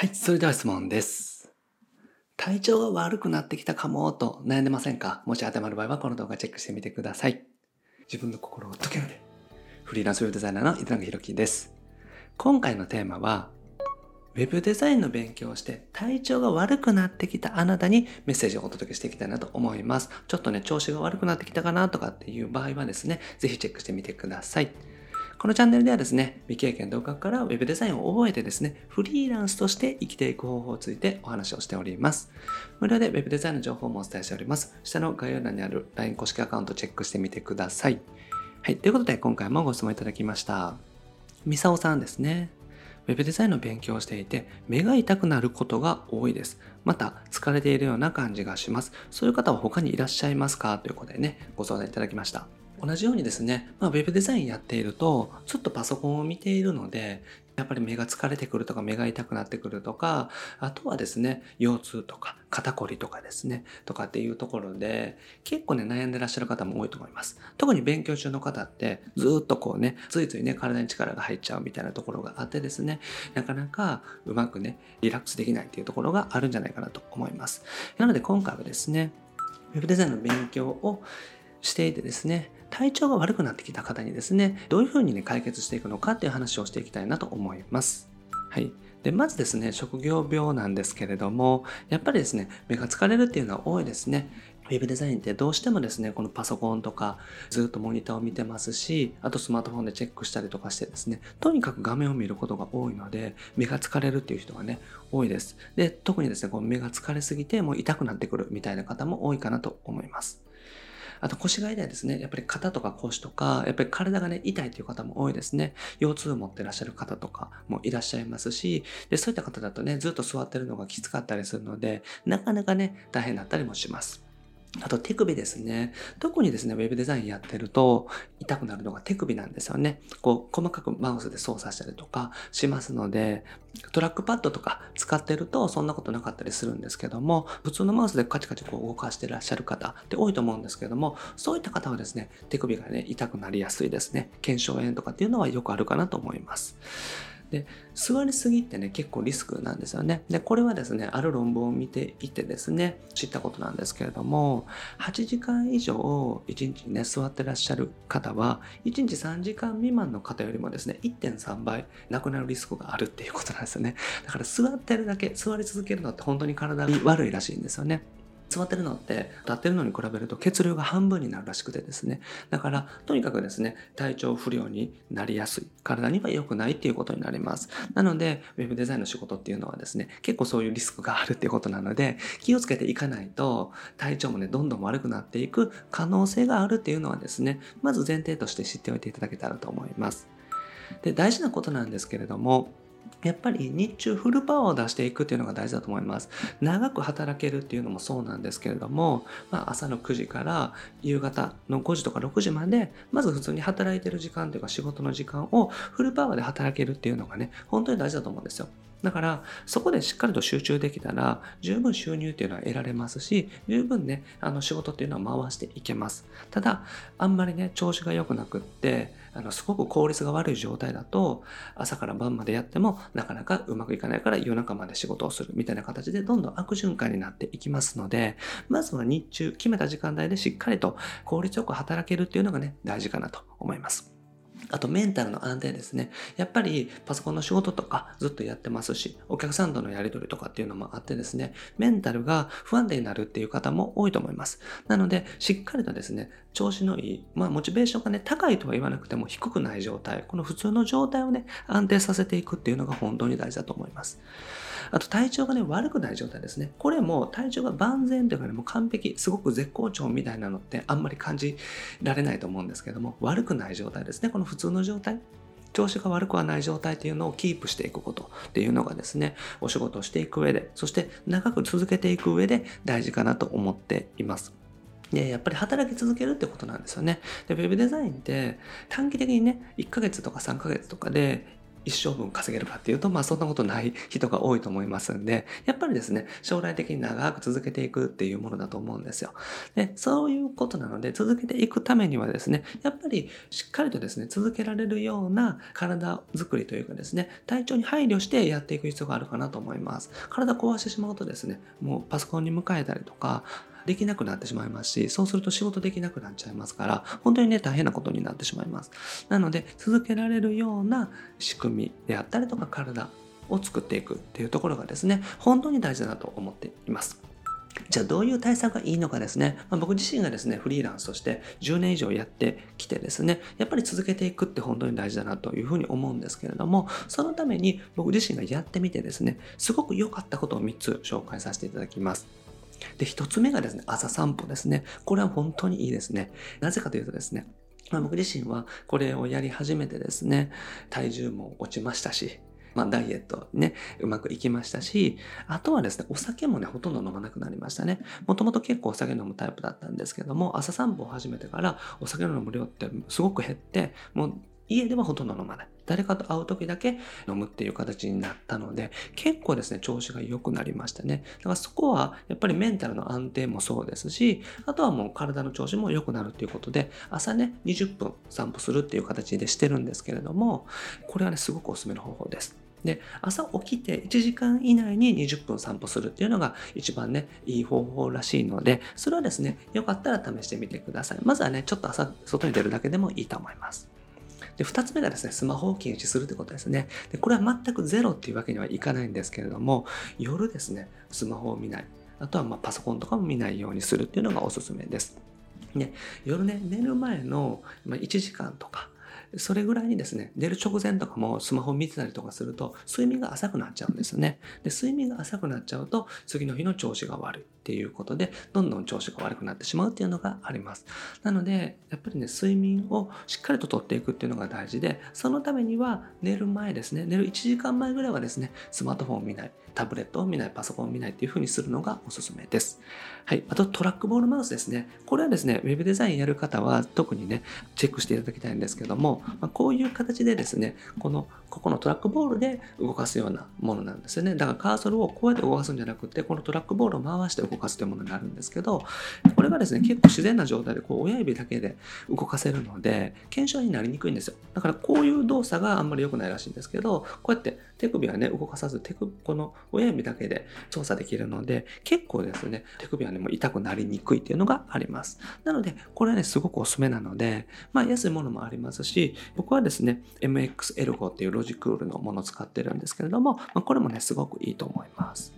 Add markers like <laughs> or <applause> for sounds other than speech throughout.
はい、それでは質問です。体調が悪くなってきたかもと悩んでませんか？もし当てはまる場合はこの動画チェックしてみてください。自分の心を解けるで。フリーランスウェブデザイナーの糸永宏樹です。今回のテーマは、ウェブデザインの勉強をして体調が悪くなってきたあなたにメッセージをお届けしていきたいなと思います。ちょっとね、調子が悪くなってきたかなとかっていう場合はですね、ぜひチェックしてみてください。このチャンネルではですね、未経験独学から Web デザインを覚えてですね、フリーランスとして生きていく方法についてお話をしております。無料で Web デザインの情報もお伝えしております。下の概要欄にある LINE 公式アカウントチェックしてみてください。はい、ということで今回もご質問いただきました。みさおさんですね。ウェブデザインの勉強をしていて目が痛くなることが多いです。また疲れているような感じがします。そういう方は他にいらっしゃいますか？ということでね、ご相談いただきました。同じようにですね、まあ、ウェブデザインやっていると、ちょっとパソコンを見ているので、やっぱり目が疲れてくるとか目が痛くなってくるとか、あとはですね、腰痛とか肩こりとかですね、とかっていうところで、結構ね、悩んでらっしゃる方も多いと思います。特に勉強中の方って、ずっとこうね、ついついね、体に力が入っちゃうみたいなところがあってですね、なかなかうまくね、リラックスできないっていうところがあるんじゃないかなと思います。なので今回はですね、ウェブデザインの勉強をしていてですね、体調が悪くなってきた方にですね、どういうふうにね、解決していくのかっていう話をしていきたいなと思います。はい。で、まずですね、職業病なんですけれども、やっぱりですね、目が疲れるっていうのは多いですね。ウェブデザインってどうしてもですね、このパソコンとかずっとモニターを見てますし、あとスマートフォンでチェックしたりとかしてですね、とにかく画面を見ることが多いので、目が疲れるっていう人がね、多いです。で、特にですね、こう目が疲れすぎてもう痛くなってくるみたいな方も多いかなと思います。あと腰が痛いですね。やっぱり肩とか腰とか、やっぱり体がね、痛いという方も多いですね。腰痛を持ってらっしゃる方とかもいらっしゃいますし、で、そういった方だとね、ずっと座ってるのがきつかったりするので、なかなかね、大変だったりもします。あと手首ですね。特にですね、ウェブデザインやってると痛くなるのが手首なんですよね。こう、細かくマウスで操作したりとかしますので、トラックパッドとか使ってるとそんなことなかったりするんですけども、普通のマウスでカチカチこう動かしてらっしゃる方って多いと思うんですけども、そういった方はですね、手首がね、痛くなりやすいですね。腱鞘炎とかっていうのはよくあるかなと思います。で、座りすぎってね、結構リスクなんですよね。で、これはですね、ある論文を見ていてですね、知ったことなんですけれども、8時間以上1日にね、座ってらっしゃる方は、1日3時間未満の方よりもですね、1.3倍亡くなるリスクがあるっていうことなんですよね。だから座ってるだけ、座り続けるのって本当に体に悪いらしいんですよね。座ってるのって立ってるのに比べると血流が半分になるらしくてですね。だからとにかくですね体調不良になりやすい。体には良くないっていうことになります。なのでウェブデザインの仕事っていうのはですね結構そういうリスクがあるっていうことなので気をつけていかないと体調もねどんどん悪くなっていく可能性があるっていうのはですねまず前提として知っておいていただけたらと思います。で大事なことなんですけれどもやっぱり日中フルパワーを出していくっていうのが大事だと思います。長く働けるっていうのもそうなんですけれども、まあ、朝の9時から夕方の5時とか6時まで、まず普通に働いてる時間というか仕事の時間をフルパワーで働けるっていうのがね、本当に大事だと思うんですよ。だから、そこでしっかりと集中できたら、十分収入っていうのは得られますし、十分ね、あの仕事っていうのは回していけます。ただ、あんまりね、調子が良くなくって、あのすごく効率が悪い状態だと、朝から晩までやっても、なかなかうまくいかないから夜中まで仕事をするみたいな形で、どんどん悪循環になっていきますので、まずは日中、決めた時間帯でしっかりと効率よく働けるっていうのがね、大事かなと思います。あとメンタルの安定ですね。やっぱりパソコンの仕事とかずっとやってますし、お客さんとのやり取りとかっていうのもあってですね、メンタルが不安定になるっていう方も多いと思います。なので、しっかりとですね、調子のいい、まあモチベーションがね、高いとは言わなくても低くない状態、この普通の状態をね、安定させていくっていうのが本当に大事だと思います。あと体調がね、悪くない状態ですね。これも体調が万全というかね、もう完璧、すごく絶好調みたいなのってあんまり感じられないと思うんですけども、悪くない状態ですね。この普通の状態。調子が悪くはない状態っていうのをキープしていくことっていうのがですね、お仕事をしていく上で、そして長く続けていく上で大事かなと思っています。で、やっぱり働き続けるってことなんですよね。で、ウェブデザインって短期的にね、1ヶ月とか3ヶ月とかで一生分稼げるかっていうと、まあそんなことない人が多いと思いますんで、やっぱりですね、将来的に長く続けていくっていうものだと思うんですよ。で、そういうことなので、続けていくためにはですね、やっぱりしっかりとですね、続けられるような体づくりというかですね、体調に配慮してやっていく必要があるかなと思います。体壊してしまうとですね、もうパソコンに向かえたりとか、できなくなってしまいますし、そうすると仕事できなくなっちゃいますから、本当にね、大変なことになってしまいます。なので、続けられるような仕組みであったりとか体を作っていくっていうところがですね、本当に大事だなと思っています。じゃあどういう対策がいいのかですね、まあ、僕自身がですね、フリーランスとして10年以上やってきてですね、やっぱり続けていくって本当に大事だなというふうに思うんですけれども、そのために僕自身がやってみてですね、すごく良かったことを3つ紹介させていただきます。で、一つ目がですね、朝散歩ですね。これは本当にいいですね。なぜかというとですね、まあ、僕自身はこれをやり始めてですね、体重も落ちましたし、まあ、ダイエットね、うまくいきましたし、あとはですね、お酒もね、ほとんど飲まなくなりましたね。もともと結構お酒飲むタイプだったんですけども、朝散歩を始めてからお酒の飲む量ってすごく減って、もう家ではほとんど飲まない。誰かと会う時だけ飲むっていう形になったので、結構ですね、調子が良くなりましたね。だからそこは、やっぱりメンタルの安定もそうですし、あとはもう体の調子も良くなるっていうことで、朝ね、20分散歩するっていう形でしてるんですけれども、これはね、すごくおすすめの方法です。で、朝起きて1時間以内に20分散歩するっていうのが一番ね、いい方法らしいので、それはですね、よかったら試してみてください。まずはね、ちょっと朝、外に出るだけでもいいと思います。で、二つ目がですね、スマホを禁止するということですね。で、これは全くゼロっていうわけにはいかないんですけれども、夜ですね、スマホを見ない。あとはまパソコンとかも見ないようにするっていうのがおすすめです。で、夜ね、寝る前の1時間とか、それぐらいにですね、寝る直前とかもスマホを見てたりとかすると、睡眠が浅くなっちゃうんですよね。で、睡眠が浅くなっちゃうと、次の日の調子が悪いっていうことで、どんどん調子が悪くなってしまうっていうのがあります。なので、やっぱりね、睡眠をしっかりととっていくっていうのが大事で、そのためには寝る前ですね、寝る1時間前ぐらいはですね、スマートフォンを見ない、タブレットを見ない、パソコンを見ないっていう風にするのがおすすめです。はい。あと、トラックボールマウスですね。これはですね、ウェブデザインやる方は特にね、チェックしていただきたいんですけども、まあ、こういう形でですね、この、ここのトラックボールで動かすようなものなんですよね。だからカーソルをこうやって動かすんじゃなくて、このトラックボールを回して動かすというものになるんですけど、これがですね、結構自然な状態でこう親指だけで動かせるので、検証になりにくいんですよ。だからこういう動作があんまり良くないらしいんですけど、こうやって手首はね、動かさず、手首、この親指だけで操作できるので、結構ですね、手首はね、もう痛くなりにくいっていうのがあります。なので、これはね、すごくおすすめなので、まあ、安いものもありますし、僕はですね、MX エルゴっていうロジクールのものを使ってるんですけれども、まあ、これもね、すごくいいと思います。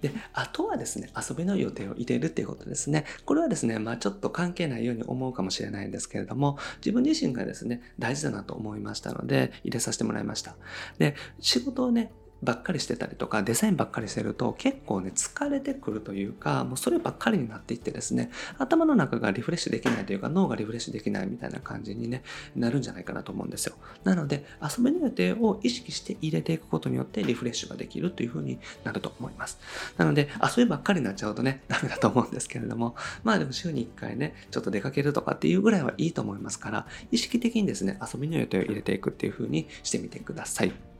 で、あとはですね、遊びの予定を入れるっていうことですね。これはですね、まあちょっと関係ないように思うかもしれないんですけれども、自分自身がですね、大事だなと思いましたので、入れさせてもらいました。で、仕事をね、ばっかりしてたりとかデザインばっかりしてると結構ね疲れてくるというかもうそればっかりになっていってですね頭の中がリフレッシュできないというか脳がリフレッシュできないみたいな感じにねなるんじゃないかなと思うんですよ。なので遊びの予定を意識して入れていくことによってリフレッシュができるというふうになると思います。なので遊びばっかりになっちゃうとね <laughs> ダメだと思うんですけれどもまあでも週に1回ねちょっと出かけるとかっていうぐらいはいいと思いますから意識的にですね遊びの予定を入れていくっていうふうにしてみてください。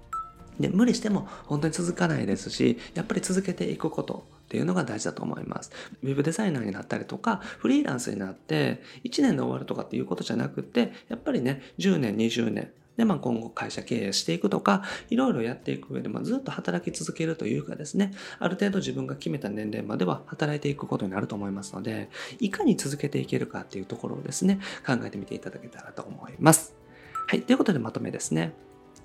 で、無理しても本当に続かないですし、やっぱり続けていくことっていうのが大事だと思います。ウェブデザイナーになったりとか、フリーランスになって、1年で終わるとかっていうことじゃなくて、やっぱりね、10年、20年、で、まあ、今後会社経営していくとか、いろいろやっていく上で、まあ、ずっと働き続けるというかですね、ある程度自分が決めた年齢までは働いていくことになると思いますので、いかに続けていけるかっていうところをですね、考えてみていただけたらと思います。はい。ということでまとめですね。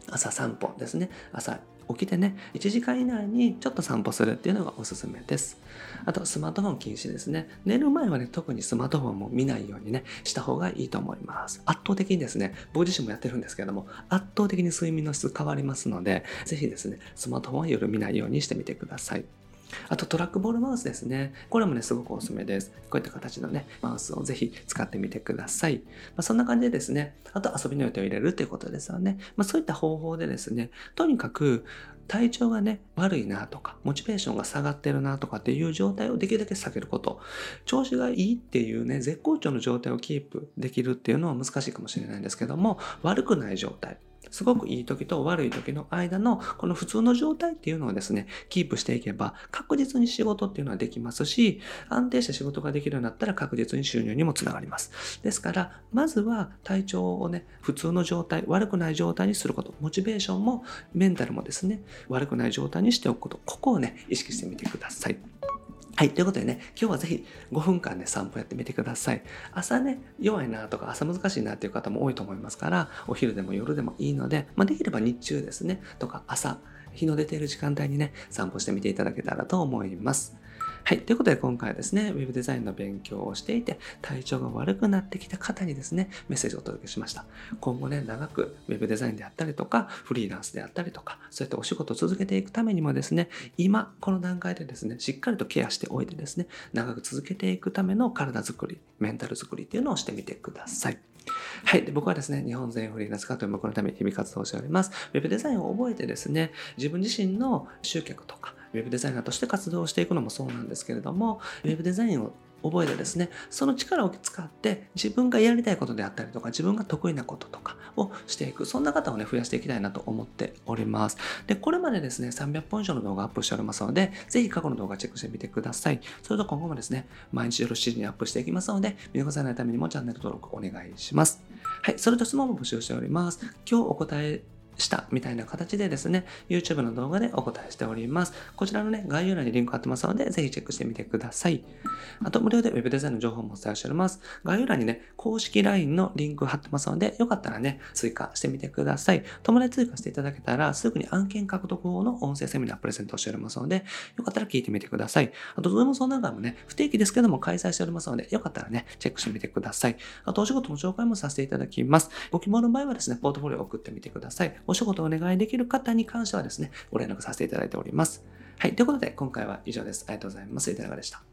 朝散歩ですね。朝起きてね、1時間以内にちょっと散歩するっていうのがおすすめです。あと、スマートフォン禁止ですね。寝る前はね、特にスマートフォンも見ないようにね、した方がいいと思います。圧倒的にですね、僕自身もやってるんですけども、圧倒的に睡眠の質変わりますので、是非ですね、スマートフォンは夜見ないようにしてみてください。あとトラックボールマウスですね。これもね、すごくおすすめです。こういった形のね、マウスをぜひ使ってみてください。まあ、そんな感じでですね、あと遊びの予定を入れるっていうことですよね。まあ、そういった方法でですね、とにかく体調がね、悪いなとか、モチベーションが下がってるなとかっていう状態をできるだけ避けること。調子がいいっていうね、絶好調の状態をキープできるっていうのは難しいかもしれないんですけども、悪くない状態。すごくいい時と悪い時の間のこの普通の状態っていうのをですね、キープしていけば確実に仕事っていうのはできますし、安定した仕事ができるようになったら確実に収入にもつながります。ですから、まずは体調をね、普通の状態、悪くない状態にすること、モチベーションもメンタルもですね、悪くない状態にしておくこと、ここをね、意識してみてください。はい。ということでね、今日はぜひ5分間で散歩やってみてください。朝ね、弱いなとか朝難しいなっていう方も多いと思いますから、お昼でも夜でもいいので、まあ、できれば日中ですね、とか朝、日の出ている時間帯にね、散歩してみていただけたらと思います。はい。ということで今回はですね、ウェブデザインの勉強をしていて、体調が悪くなってきた方にですね、メッセージをお届けしました。今後ね、長くウェブデザインであったりとか、フリーランスであったりとか、そうやってお仕事を続けていくためにもですね、今、この段階でですね、しっかりとケアしておいてですね、長く続けていくための体づくり、メンタルづくりっていうのをしてみてください。はい。で僕はですね、日本全フリーランス化という目のために日々活動しております。ウェブデザインを覚えてですね、自分自身の集客とか、ウェブデザイナーとして活動していくのもそうなんですけれども、ウェブデザインを覚えてですね、その力を使って自分がやりたいことであったりとか、自分が得意なこととかをしていく、そんな方をね、増やしていきたいなと思っております。で、これまでですね、300本以上の動画アップしておりますので、ぜひ過去の動画チェックしてみてください。それと今後もですね、毎日夜7時にアップしていきますので、見逃さないためにもチャンネル登録お願いします。はい、それと質問も募集しております。今日お答えしたみたいな形でですね、YouTube の動画でお答えしております。こちらのね、概要欄にリンク貼ってますので、ぜひチェックしてみてください。あと、無料で Web デザインの情報もお伝えしております。概要欄にね、公式 LINE のリンク貼ってますので、よかったらね、追加してみてください。友達追加していただけたら、すぐに案件獲得法の音声セミナープレゼントしておりますので、よかったら聞いてみてください。あと、ズーム相談会もね、不定期ですけども開催しておりますので、よかったらね、チェックしてみてください。あと、お仕事の紹介もさせていただきます。ご希望の場合はですね、ポートフォリオを送ってみてください。お仕事をお願いできる方に関してはですね、ご連絡させていただいております。はい。ということで、今回は以上です。ありがとうございます。いかがでした？